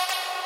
you